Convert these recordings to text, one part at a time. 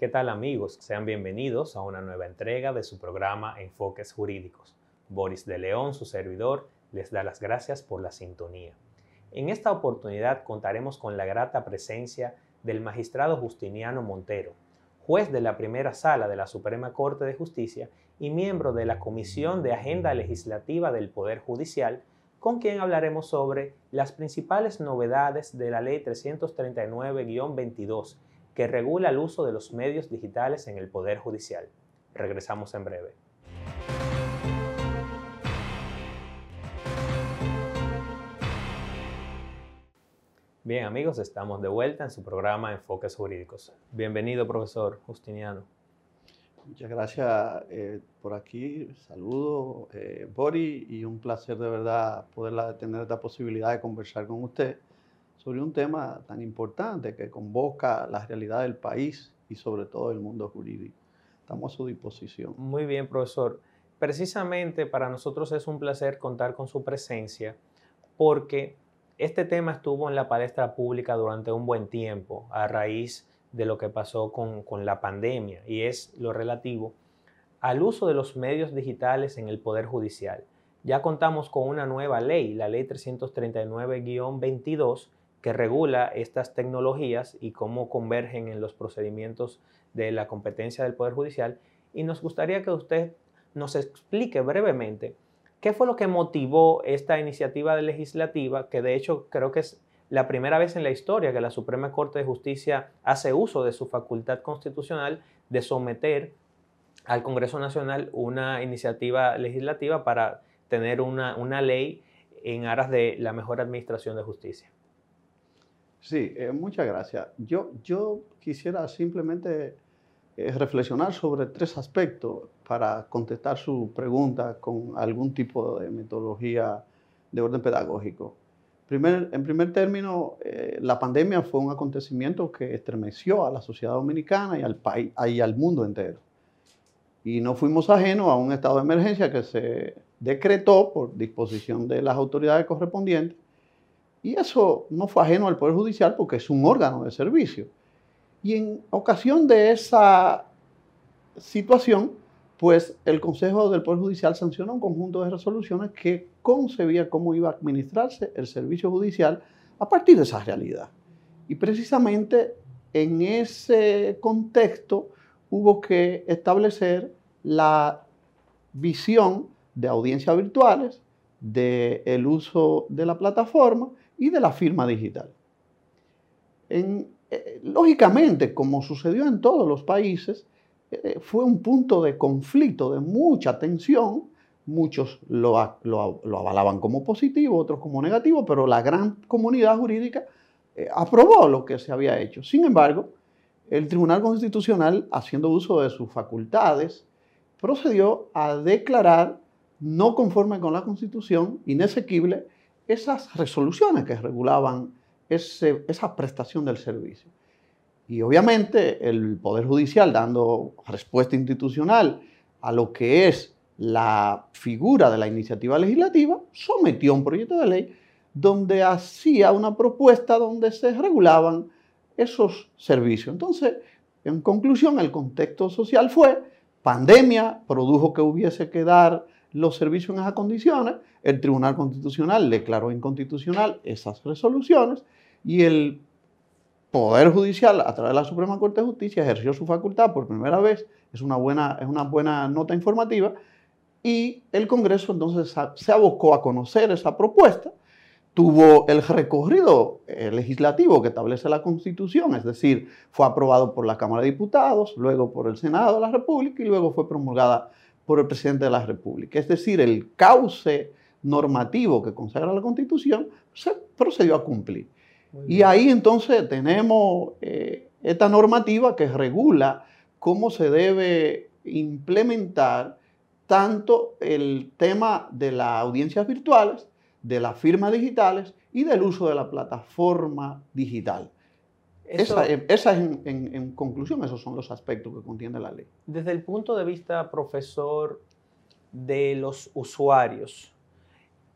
¿Qué tal amigos? Sean bienvenidos a una nueva entrega de su programa Enfoques Jurídicos. Boris de León, su servidor, les da las gracias por la sintonía. En esta oportunidad contaremos con la grata presencia del magistrado Justiniano Montero, juez de la primera sala de la Suprema Corte de Justicia y miembro de la Comisión de Agenda Legislativa del Poder Judicial, con quien hablaremos sobre las principales novedades de la Ley 339-22 que regula el uso de los medios digitales en el Poder Judicial. Regresamos en breve. Bien amigos, estamos de vuelta en su programa Enfoques Jurídicos. Bienvenido, profesor Justiniano. Muchas gracias eh, por aquí. Saludos, eh, Bori, y un placer de verdad poder tener esta posibilidad de conversar con usted sobre un tema tan importante que convoca la realidad del país y sobre todo el mundo jurídico. Estamos a su disposición. Muy bien, profesor. Precisamente para nosotros es un placer contar con su presencia porque este tema estuvo en la palestra pública durante un buen tiempo a raíz de lo que pasó con, con la pandemia y es lo relativo al uso de los medios digitales en el Poder Judicial. Ya contamos con una nueva ley, la ley 339-22, que regula estas tecnologías y cómo convergen en los procedimientos de la competencia del Poder Judicial. Y nos gustaría que usted nos explique brevemente qué fue lo que motivó esta iniciativa legislativa, que de hecho creo que es la primera vez en la historia que la Suprema Corte de Justicia hace uso de su facultad constitucional de someter al Congreso Nacional una iniciativa legislativa para tener una, una ley en aras de la mejor administración de justicia. Sí, eh, muchas gracias. Yo, yo quisiera simplemente eh, reflexionar sobre tres aspectos para contestar su pregunta con algún tipo de metodología de orden pedagógico. Primer, en primer término, eh, la pandemia fue un acontecimiento que estremeció a la sociedad dominicana y al, país, y al mundo entero. Y no fuimos ajenos a un estado de emergencia que se decretó por disposición de las autoridades correspondientes y eso no fue ajeno al Poder Judicial porque es un órgano de servicio. Y en ocasión de esa situación, pues el Consejo del Poder Judicial sancionó un conjunto de resoluciones que concebía cómo iba a administrarse el servicio judicial a partir de esa realidad. Y precisamente en ese contexto hubo que establecer la visión de audiencias virtuales, del uso de la plataforma y de la firma digital. Eh, lógicamente, como sucedió en todos los países, eh, fue un punto de conflicto, de mucha tensión. Muchos lo, avalaban como positivo, otros como negativo, pero la gran comunidad jurídica eh, aprobó lo que se había hecho. Sin embargo, el Tribunal Constitucional, haciendo uso de sus facultades, procedió a declarar no conforme con la Constitución, inesequible, esas resoluciones que regulaban esa prestación del servicio. Y obviamente el Poder Judicial, dando respuesta institucional a lo que es la figura de la iniciativa legislativa, sometió un proyecto de ley donde hacía una propuesta donde se regulaban esos servicios. Entonces, en conclusión, el contexto social fue pandemia, produjo que hubiese que dar los servicios en esas condiciones, el Tribunal Constitucional declaró inconstitucional esas resoluciones y el Poder Judicial, a través de la Suprema Corte de Justicia, ejerció su facultad por primera vez, es una buena, es una buena nota informativa, y el Congreso entonces se abocó a conocer esa propuesta, tuvo el recorrido eh, legislativo que establece la Constitución, es decir, fue aprobado por la Cámara de Diputados, luego por el Senado de la República y luego fue promulgada por el presidente de la República. Es decir, el cauce normativo que consagra la Constitución se procedió a cumplir. Y ahí entonces tenemos eh, esta normativa que regula cómo se debe implementar tanto el tema de las audiencias virtuales, de las firmas digitales y del uso de la plataforma digital esa, es en, conclusión, esos son los aspectos que contiene la ley. Desde el punto de vista, profesor, de los usuarios,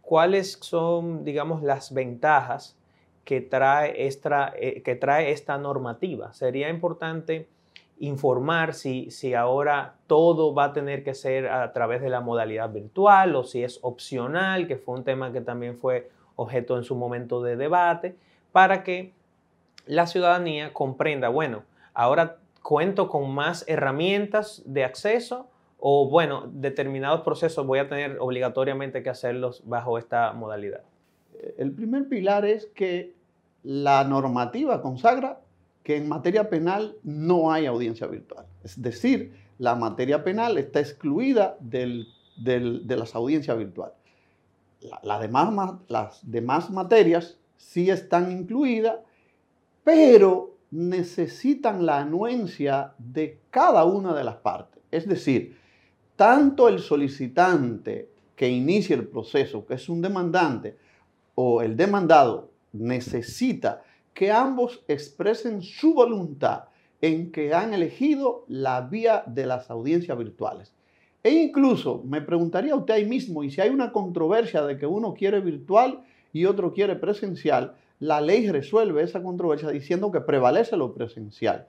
¿cuáles son, digamos, las ventajas que trae esta, eh, que trae esta normativa? Sería importante informar si, si ahora todo va a tener que ser a través de la modalidad virtual o si es opcional, que fue un tema que también fue objeto en su momento de debate, para que la ciudadanía comprenda, bueno, ahora cuento con más herramientas de acceso o, bueno, determinados procesos voy a tener obligatoriamente que hacerlos bajo esta modalidad. El primer pilar es que la normativa consagra que en materia penal no hay audiencia virtual. Es decir, la materia penal está excluida de las audiencias virtuales. demás, las demás materias sí están incluidas, pero necesitan la anuencia de cada una de las partes. Es decir, tanto el solicitante que inicia el proceso, que es un demandante, o el demandado necesita que ambos expresen su voluntad en que han elegido la vía de las audiencias virtuales. E incluso me preguntaría usted ahí mismo, y si hay una controversia de que uno quiere virtual y otro quiere presencial, la ley resuelve esa controversia diciendo que prevalece lo presencial.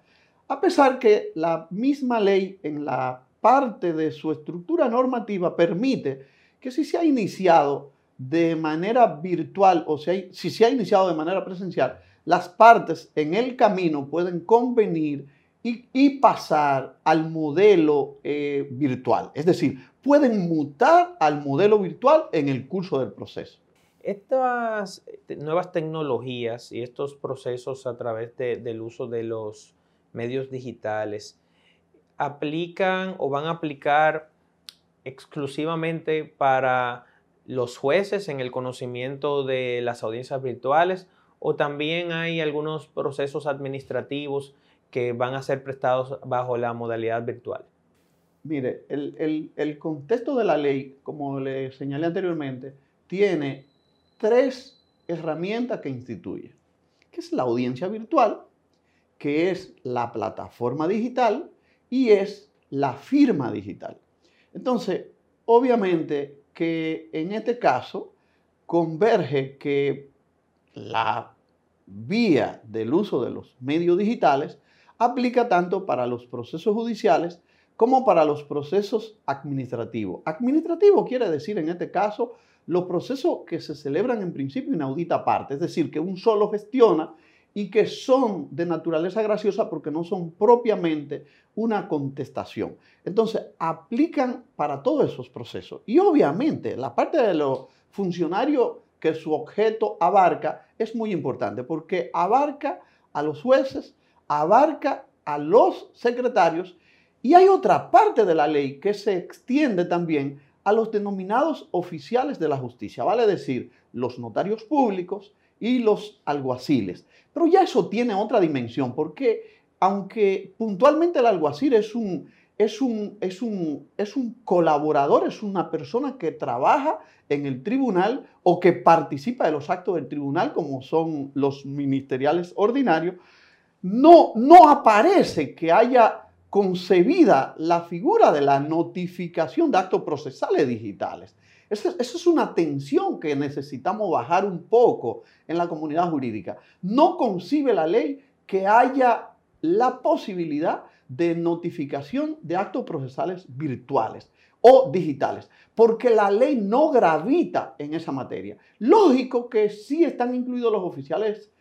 A pesar que la misma ley en la parte de su estructura normativa permite que si se ha iniciado de manera virtual o si, se ha iniciado de manera presencial, las partes en el camino pueden convenir y, pasar al modelo eh, virtual. Es decir, pueden mutar al modelo virtual en el curso del proceso. Estas nuevas tecnologías y estos procesos a través del uso de los medios digitales aplican o van a aplicar exclusivamente para los jueces en el conocimiento de las audiencias virtuales o también hay algunos procesos administrativos que van a ser prestados bajo la modalidad virtual? Mire, el, contexto de la ley, como le señalé anteriormente, tiene tres herramientas que instituye, que es la audiencia virtual, que es la plataforma digital y es la firma digital. Entonces, obviamente que en este caso converge que la vía del uso de los medios digitales aplica tanto para los procesos judiciales como para los procesos administrativos. Administrativo quiere decir en este caso los procesos que se celebran en principio inaudita parte, es decir, que un solo gestiona y que son de naturaleza graciosa porque no son propiamente una contestación. Entonces, aplican para todos esos procesos. Y obviamente, la parte de los funcionarios que su objeto abarca es muy importante porque abarca a los jueces, abarca a los secretarios y hay otra parte de la ley que se extiende también a los denominados oficiales de la justicia, vale decir, los notarios públicos y los alguaciles. Pero ya eso tiene otra dimensión porque aunque puntualmente el alguacil es un, es un, es un, es un colaborador, es una persona que trabaja en el tribunal o que participa de los actos del tribunal, como son los ministeriales ordinarios, no, no aparece que haya concebida la figura de la notificación de actos procesales digitales. Esa, es una tensión que necesitamos bajar un poco en la comunidad jurídica. No concibe la ley que haya la posibilidad de notificación de actos procesales virtuales o digitales, porque la ley no gravita en esa materia. Lógico que sí están incluidos los oficiales,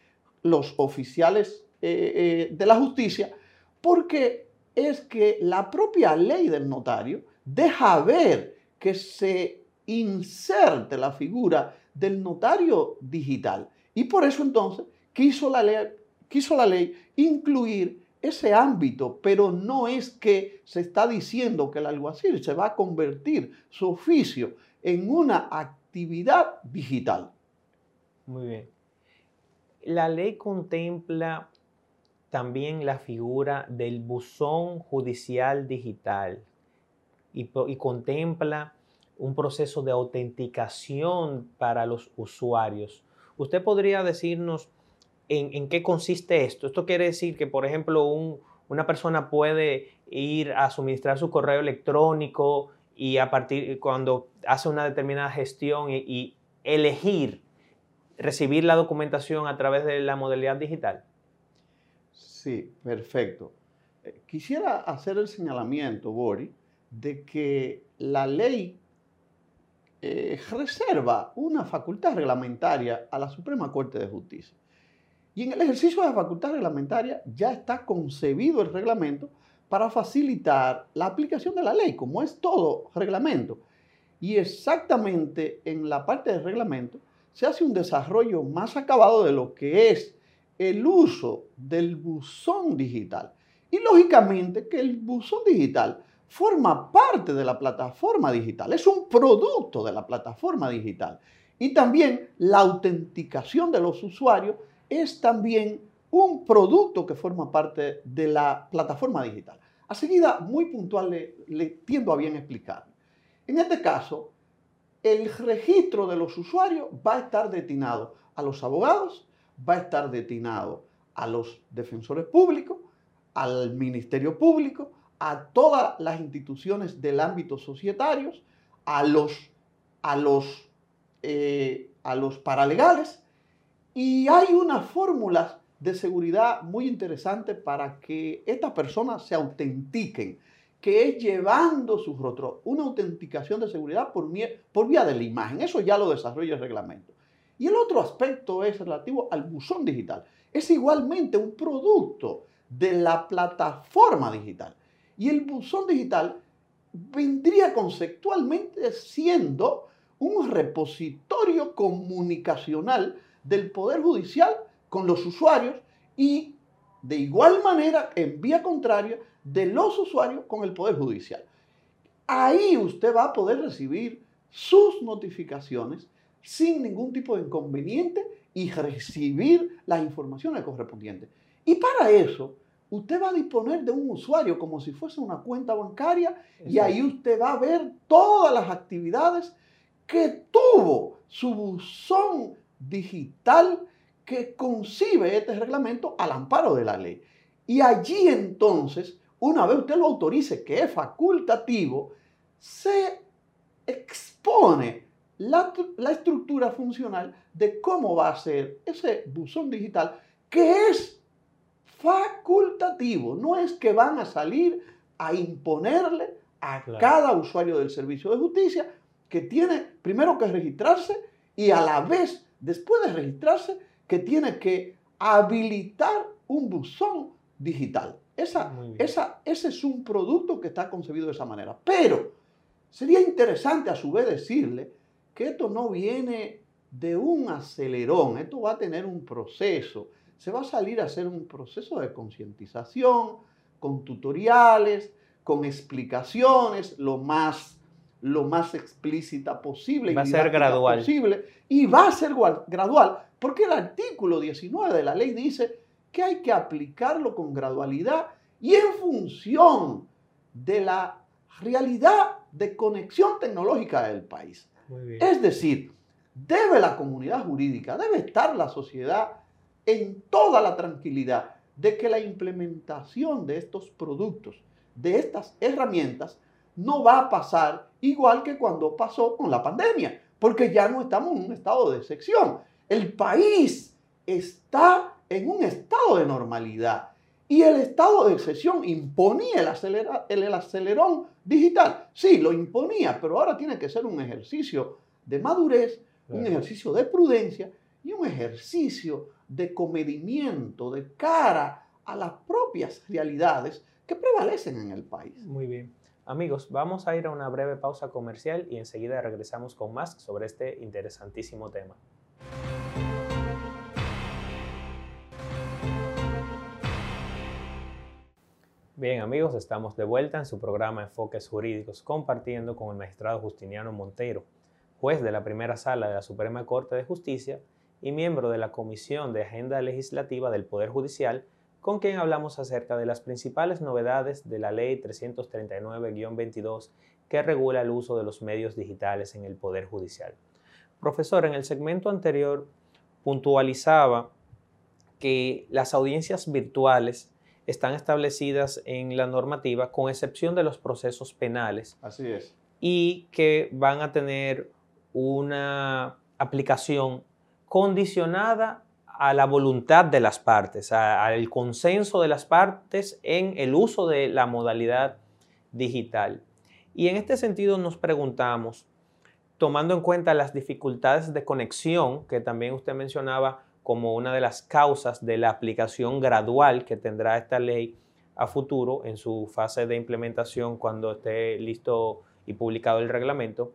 los oficiales eh, eh, de la justicia, porque es que la propia ley del notario deja ver que se inserte la figura del notario digital. Y por eso entonces quiso la ley, quiso la ley incluir ese ámbito, pero no es que se está diciendo que el alguacil se va a convertir su oficio en una actividad digital. Muy bien. La ley contempla también la figura del buzón judicial digital y, contempla un proceso de autenticación para los usuarios. ¿Usted podría decirnos ¿en, qué consiste esto? Esto quiere decir que, por ejemplo, una persona puede ir a suministrar su correo electrónico y a partir cuando hace una determinada gestión y, elegir recibir la documentación a través de la modalidad digital. Sí, perfecto. Eh, quisiera hacer el señalamiento, Bori, de que la ley eh, reserva una facultad reglamentaria a la Suprema Corte de Justicia. Y en el ejercicio de la facultad reglamentaria ya está concebido el reglamento para facilitar la aplicación de la ley, como es todo reglamento. Y exactamente en la parte del reglamento se hace un desarrollo más acabado de lo que es el uso del buzón digital. Y lógicamente que el buzón digital forma parte de la plataforma digital, es un producto de la plataforma digital. Y también la autenticación de los usuarios es también un producto que forma parte de la plataforma digital. A seguida, muy puntual, le, tiendo a bien explicar. En este caso, el registro de los usuarios va a estar destinado a los abogados, va a estar destinado a los defensores públicos, al Ministerio Público, a todas las instituciones del ámbito societario, a los, a los, eh, a los paralegales, y hay unas fórmulas de seguridad muy interesantes para que estas personas se autentiquen que es llevando su rostro, una autenticación de seguridad por, por vía de la imagen. Eso ya lo desarrolla el reglamento. Y el otro aspecto es relativo al buzón digital. Es igualmente un producto de la plataforma digital. Y el buzón digital vendría conceptualmente siendo un repositorio comunicacional del Poder Judicial con los usuarios y de igual manera, en vía contraria, de los usuarios con el Poder Judicial. Ahí usted va a poder recibir sus notificaciones sin ningún tipo de inconveniente y recibir las informaciones correspondientes. Y para eso, usted va a disponer de un usuario como si fuese una cuenta bancaria y ahí usted va a ver todas las actividades que tuvo su buzón digital que concibe este reglamento al amparo de la ley. Y allí entonces una vez usted lo autorice, que es facultativo, se expone la, estructura funcional de cómo va a ser ese buzón digital, que es facultativo, no es que van a salir a imponerle a cada usuario del servicio de justicia que tiene primero que registrarse y a la vez, después de registrarse, que tiene que habilitar un buzón digital. Esa, esa, ese es un producto que está concebido de esa manera. Pero sería interesante a su vez decirle que esto no viene de un acelerón, esto va a tener un proceso, se va a salir a hacer un proceso de concientización, con tutoriales, con explicaciones, lo más, lo más explícita posible. Va a ser gradual. Posible, y va a ser gradual, porque el artículo 19 de la ley dice que hay que aplicarlo con gradualidad y en función de la realidad de conexión tecnológica del país. Es decir, debe la comunidad jurídica, debe estar la sociedad en toda la tranquilidad de que la implementación de estos productos, de estas herramientas, no va a pasar igual que cuando pasó con la pandemia, porque ya no estamos en un estado de excepción. El país está en un estado de normalidad. Y el estado de excepción imponía el, el acelerón digital. Sí, lo imponía, pero ahora tiene que ser un ejercicio de madurez, un ejercicio de prudencia y un ejercicio de comedimiento de cara a las propias realidades que prevalecen en el país. Muy bien. Amigos, vamos a ir a una breve pausa comercial y enseguida regresamos con más sobre este interesantísimo tema. Bien amigos, estamos de vuelta en su programa Enfoques Jurídicos compartiendo con el magistrado Justiniano Montero, juez de la primera sala de la Suprema Corte de Justicia y miembro de la Comisión de Agenda Legislativa del Poder Judicial, con quien hablamos acerca de las principales novedades de la Ley 339-22 que regula el uso de los medios digitales en el Poder Judicial. Profesor, en el segmento anterior puntualizaba que las audiencias virtuales están establecidas en la normativa, con excepción de los procesos penales. Así es. Y que van a tener una aplicación condicionada a la voluntad de las partes, al consenso de las partes en el uso de la modalidad digital. Y en este sentido nos preguntamos, tomando en cuenta las dificultades de conexión que también usted mencionaba como una de las causas de la aplicación gradual que tendrá esta ley a futuro en su fase de implementación cuando esté listo y publicado el reglamento,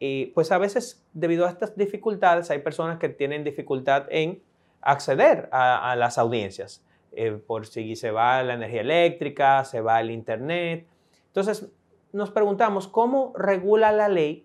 y pues a veces debido a estas dificultades hay personas que tienen dificultad en acceder a, las audiencias, eh, por si se va la energía eléctrica, se va el internet. Entonces nos preguntamos cómo regula la ley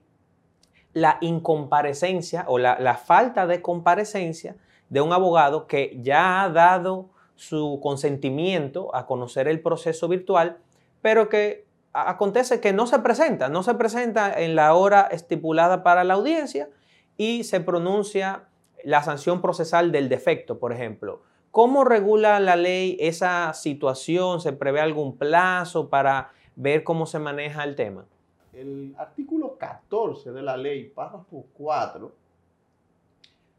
la incomparecencia o la, la falta de comparecencia de un abogado que ya ha dado su consentimiento a conocer el proceso virtual, pero que acontece que no se presenta, no se presenta en la hora estipulada para la audiencia y se pronuncia la sanción procesal del defecto, por ejemplo. ¿Cómo regula la ley esa situación? ¿Se prevé algún plazo para ver cómo se maneja el tema? El artículo 14 de la ley, párrafo 4,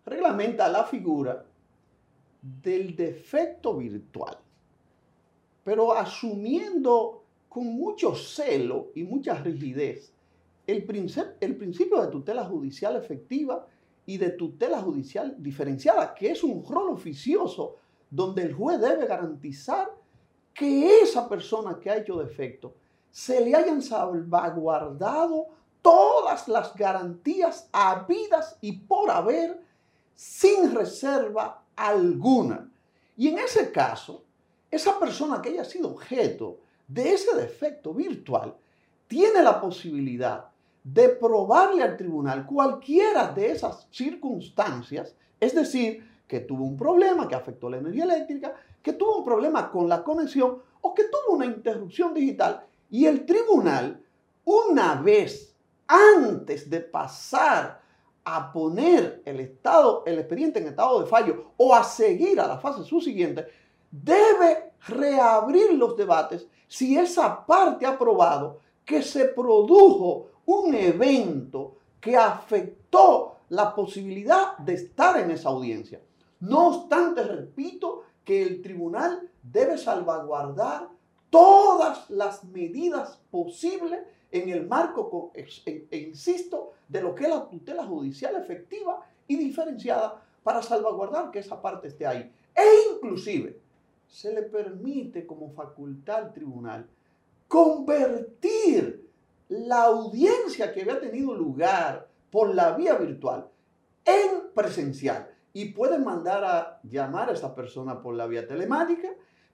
reglamenta la figura del defecto virtual, pero asumiendo con mucho celo y mucha rigidez el, el principio de tutela judicial efectiva y de tutela judicial diferenciada, que es un rol oficioso donde el juez debe garantizar que esa persona que ha hecho defecto se le hayan salvaguardado todas las garantías habidas y por haber sin reserva alguna. Y en ese caso, esa persona que haya sido objeto de ese defecto virtual tiene la posibilidad de probarle al tribunal cualquiera de esas circunstancias, es decir, que tuvo un problema que afectó la energía eléctrica, que tuvo un problema con la conexión o que tuvo una interrupción digital y el tribunal, una vez antes de pasar a poner el estado, el expediente en estado de fallo o a seguir a la fase subsiguiente, debe reabrir los debates si esa parte ha probado que se produjo un evento que afectó la posibilidad de estar en esa audiencia. No obstante, repito que el tribunal debe salvaguardar todas las medidas posibles en el marco, e, insisto, de lo que es la tutela judicial efectiva y diferenciada para salvaguardar que esa parte esté ahí. E inclusive se le permite como facultad al tribunal convertir la audiencia que había tenido lugar por la vía virtual en presencial y puede mandar a llamar a esa persona por la vía telemática,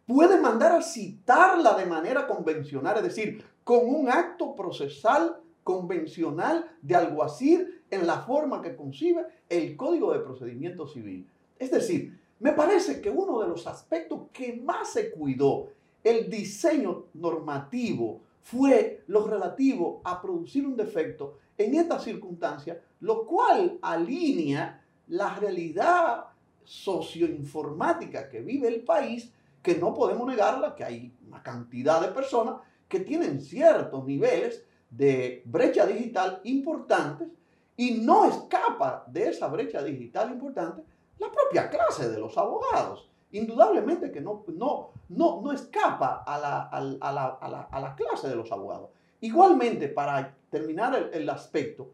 puede mandar a citarla de manera convencional, es decir, con un acto procesal convencional de alguacil en la forma que concibe el Código de Procedimiento Civil. Es decir, me parece que uno de los aspectos que más se cuidó el diseño normativo fue lo relativo a producir un defecto en esta circunstancia, lo cual alinea la realidad socioinformática que vive el país, que no podemos negarla, que hay una cantidad de personas que tienen ciertos niveles de brecha digital importantes y no escapa de esa brecha digital importante la propia clase de los abogados. Indudablemente que no, no, no, no escapa a la, a, la, clase de los abogados. Igualmente, para terminar el, el aspecto,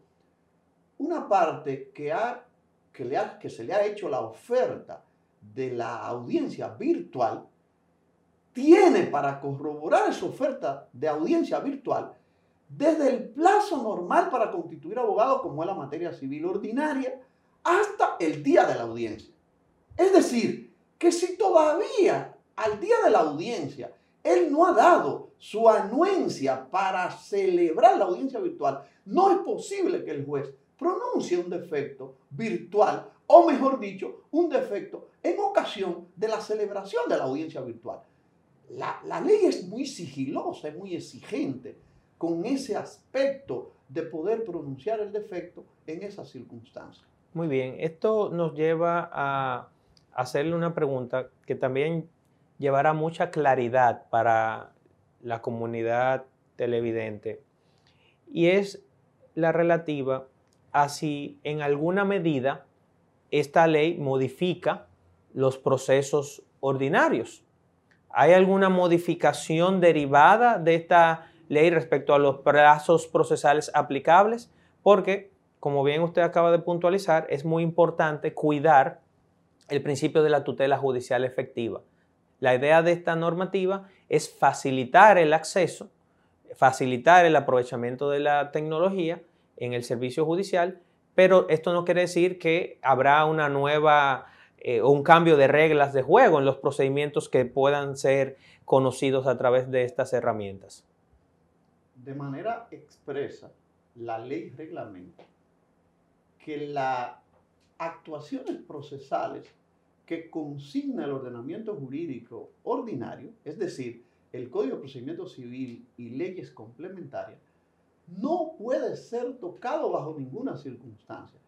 una parte que, ha, que, le ha, que se le ha hecho la oferta de la audiencia virtual tiene para corroborar esa oferta de audiencia virtual desde el plazo normal para constituir abogado, como es la materia civil ordinaria, hasta el día de la audiencia. Es decir, que si todavía al día de la audiencia él no ha dado su anuencia para celebrar la audiencia virtual, no es posible que el juez pronuncie un defecto virtual, o mejor dicho, un defecto en ocasión de la celebración de la audiencia virtual la, ley es muy sigilosa, es muy exigente con ese aspecto de poder pronunciar el defecto en esas circunstancias. Muy bien, esto nos lleva a hacerle una pregunta que también llevará mucha claridad para la comunidad televidente y es la relativa a si en alguna medida esta ley modifica los procesos ordinarios. ¿Hay alguna modificación derivada de esta ley respecto a los plazos procesales aplicables? Porque, como bien usted acaba de puntualizar, es muy importante cuidar el principio de la tutela judicial efectiva. La idea de esta normativa es facilitar el acceso, facilitar el aprovechamiento de la tecnología en el servicio judicial, pero esto no quiere decir que habrá una nueva eh, un cambio de reglas de juego en los procedimientos que puedan ser conocidos a través de estas herramientas. De manera expresa, la ley reglamenta que las actuaciones procesales que consigna el ordenamiento jurídico ordinario, es decir, el Código de Procedimiento Civil y leyes complementarias, no puede ser tocado bajo ninguna circunstancia.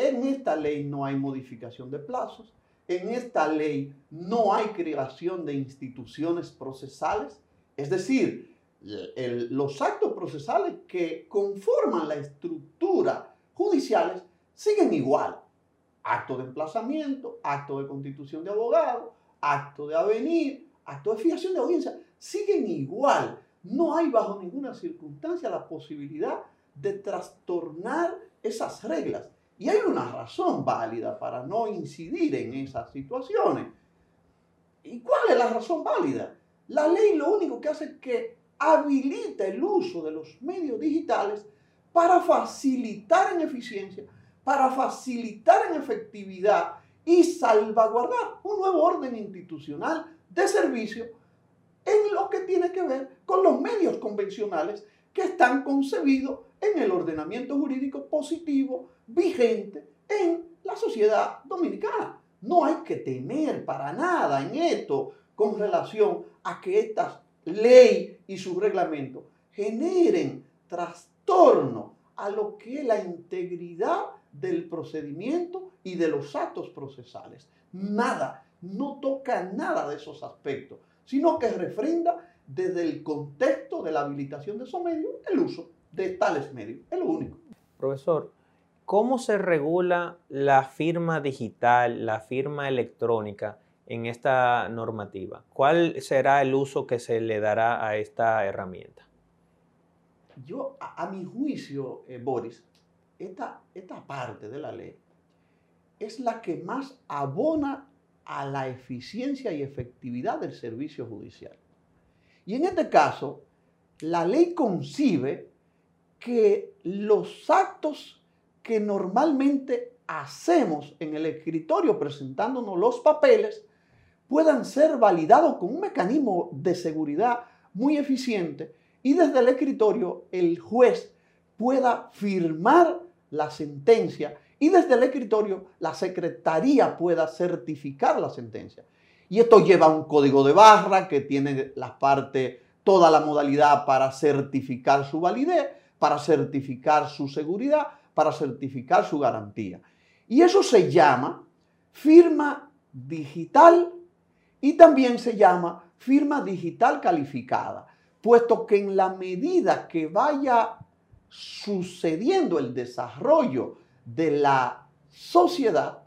En esta ley no hay modificación de plazos, en esta ley no hay creación de instituciones procesales, es decir, los actos procesales que conforman la estructura judiciales siguen igual acto de emplazamiento, acto de constitución de abogado, acto de avenir, acto de fijación de audiencia, siguen igual. No hay bajo ninguna circunstancia la posibilidad de trastornar esas reglas. Y hay una razón válida para no incidir en esas situaciones. ¿Y cuál es la razón válida? La ley lo único que hace es que habilita el uso de los medios digitales para facilitar en eficiencia para facilitar en efectividad y salvaguardar un nuevo orden institucional de servicio en lo que tiene que ver con los medios convencionales que están concebidos en el ordenamiento jurídico positivo vigente en la sociedad dominicana. No hay que temer para nada en esto con relación a que esta ley y sus reglamentos generen trastorno a lo que es la integridad del procedimiento y de los actos procesales. Nada, no toca nada de esos aspectos, sino que refrenda desde el contexto de la habilitación de esos medios el uso de tales medios. Es lo único. Profesor, ¿cómo se regula la firma digital, la firma electrónica en esta normativa? ¿Cuál será el uso que se le dará a esta herramienta? Yo, a, mi juicio, eh, Boris, esta, esta parte de la ley es la que más abona a la eficiencia y efectividad del servicio judicial. Y en este caso, la ley concibe que los actos que normalmente hacemos en el escritorio presentándonos los papeles puedan ser validados con un mecanismo de seguridad muy eficiente y desde el escritorio el juez pueda firmar la sentencia y desde el escritorio la secretaría pueda certificar la sentencia. Y esto lleva un código de barra que tiene la parte, toda la modalidad para certificar su validez, para certificar su seguridad, para certificar su garantía. Y eso se llama firma digital y también se llama firma digital calificada, puesto que en la medida que vaya sucediendo el desarrollo de la sociedad,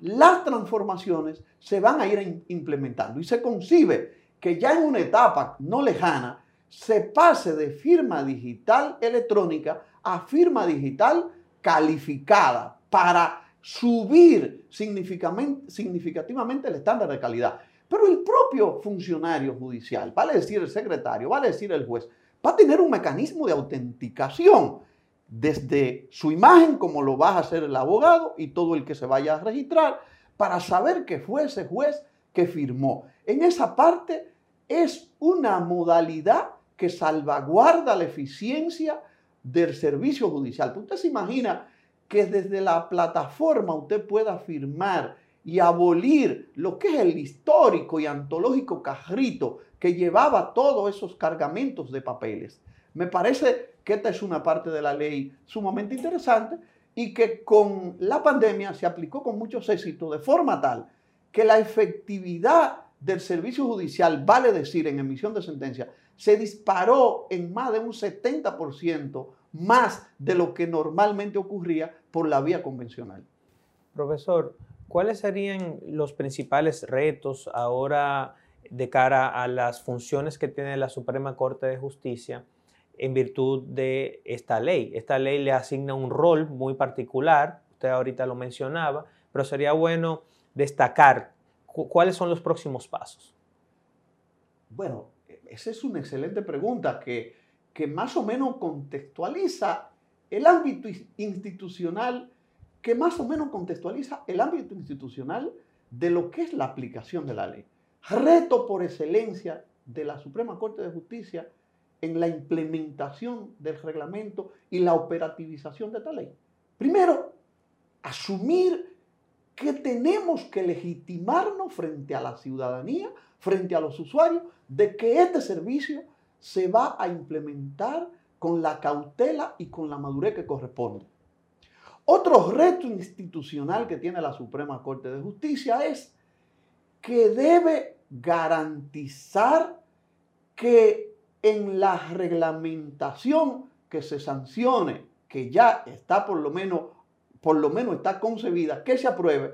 las transformaciones se van a ir implementando y se concibe que ya en una etapa no lejana se pase de firma digital electrónica a firma digital calificada para subir significativamente el estándar de calidad. Pero el propio funcionario judicial, vale decir el secretario, vale decir el juez, va a tener un mecanismo de autenticación desde su imagen, como lo va a hacer el abogado y todo el que se vaya a registrar, para saber que fue ese juez que firmó. En esa parte es una modalidad que salvaguarda la eficiencia del servicio judicial. Usted se imagina que desde la plataforma usted pueda firmar y abolir lo que es el histórico y antológico carrito que llevaba todos esos cargamentos de papeles. Me parece que esta es una parte de la ley sumamente interesante y que con la pandemia se aplicó con mucho éxito de forma tal que la efectividad del servicio judicial, vale decir, en emisión de sentencia, se disparó en más de un 70% más de lo que normalmente ocurría por la vía convencional. Profesor, ¿cuáles serían los principales retos ahora de cara a las funciones que tiene la Suprema Corte de Justicia en virtud de esta ley? Esta ley le asigna un rol muy particular, usted ahorita lo mencionaba, pero sería bueno destacar cuáles son los próximos pasos. Bueno, esa es una excelente pregunta que, que más o menos contextualiza el ámbito institucional, que más o menos contextualiza el ámbito institucional de lo que es la aplicación de la ley. Reto por excelencia de la Suprema Corte de Justicia en la implementación del reglamento y la operativización de esta ley. Primero, asumir que tenemos que legitimarnos frente a la ciudadanía, frente a los usuarios, de que este servicio se va a implementar con la cautela y con la madurez que corresponde. Otro reto institucional que tiene la Suprema Corte de Justicia es que debe garantizar que en la reglamentación que se sancione, que ya está por lo menos por lo menos está concebida, que se apruebe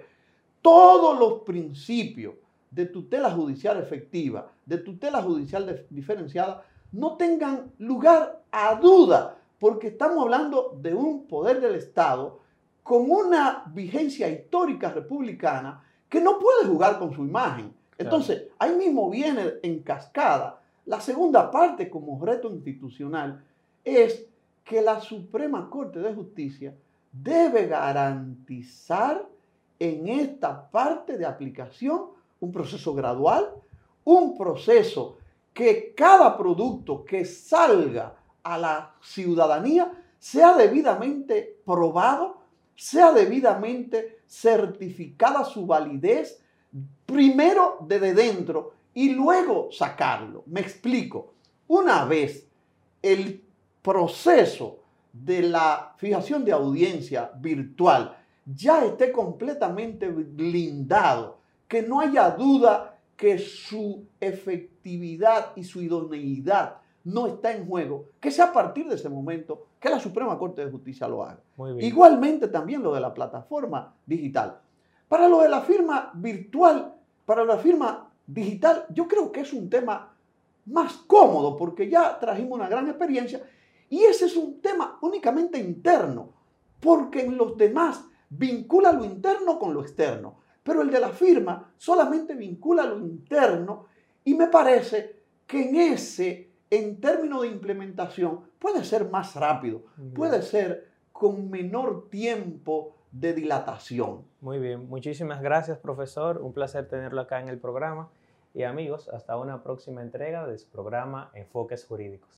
todos los principios de tutela judicial efectiva, de tutela judicial diferenciada, no tengan lugar a duda, porque estamos hablando de un poder del Estado con una vigencia histórica republicana que no puede jugar con su imagen. Entonces, ahí mismo viene en cascada. La segunda parte como reto institucional es que la Suprema Corte de Justicia debe garantizar en esta parte de aplicación un proceso gradual, un proceso que cada producto que salga a la ciudadanía sea debidamente probado, sea debidamente certificada su validez, primero desde dentro y luego sacarlo. Me explico. Una vez el proceso de la fijación de audiencia virtual ya esté completamente blindado, que no haya duda que su efectividad y su idoneidad no está en juego, que sea a partir de ese momento que la Suprema Corte de Justicia lo haga. Igualmente también lo de la plataforma digital. Para lo de la firma virtual, para la firma digital, yo creo que es un tema más cómodo porque ya trajimos una gran experiencia y ese es un tema únicamente interno, porque en los demás vincula lo interno con lo externo. Pero el de la firma solamente vincula lo interno y me parece que en ese, en términos de implementación, puede ser más rápido, puede ser con menor tiempo de dilatación. Muy bien, muchísimas gracias profesor, un placer tenerlo acá en el programa y amigos, hasta una próxima entrega de su programa Enfoques Jurídicos.